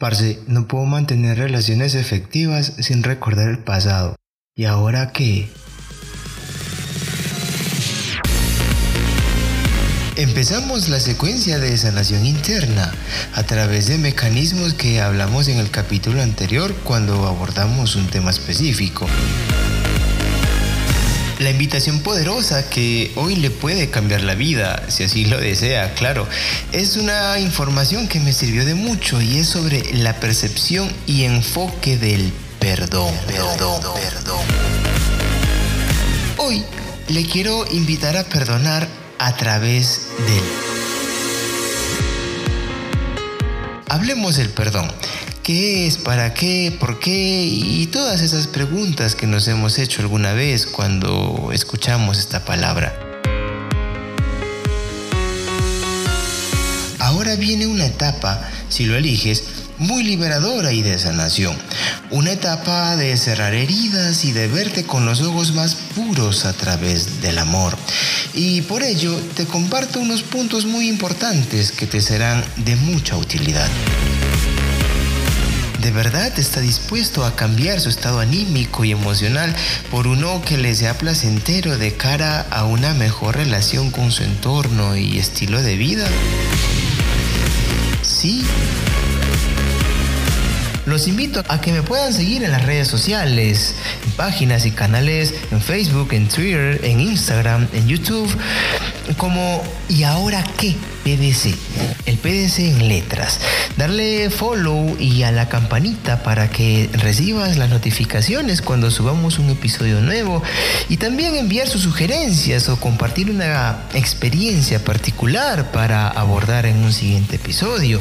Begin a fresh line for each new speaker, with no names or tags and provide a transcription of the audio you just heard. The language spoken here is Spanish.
Parce, no puedo mantener relaciones efectivas sin recordar el pasado. ¿Y ahora qué? Empezamos la secuencia de sanación interna a través de mecanismos que hablamos en el capítulo anterior cuando abordamos un tema específico. La invitación poderosa que hoy le puede cambiar la vida, si así lo desea, claro, es una información que me sirvió de mucho y es sobre la percepción y enfoque del perdón, perdón, perdón. Hoy le quiero invitar a perdonar a través del... Hablemos del perdón. ¿Qué es? ¿Para qué? ¿Por qué? Y todas esas preguntas que nos hemos hecho alguna vez cuando escuchamos esta palabra. Ahora viene una etapa, si lo eliges, muy liberadora y de sanación. Una etapa de cerrar heridas y de verte con los ojos más puros a través del amor. Y por ello te comparto unos puntos muy importantes que te serán de mucha utilidad. ¿De verdad está dispuesto a cambiar su estado anímico y emocional por uno que le sea placentero de cara a una mejor relación con su entorno y estilo de vida? Sí. Los invito a que me puedan seguir en las redes sociales, en páginas y canales en Facebook, en Twitter, en Instagram, en YouTube, como ¿Y ahora qué? PDC. El PDC en letras. Darle follow y a la campanita para que recibas las notificaciones cuando subamos un episodio nuevo y también enviar sus sugerencias o compartir una experiencia particular para abordar en un siguiente episodio.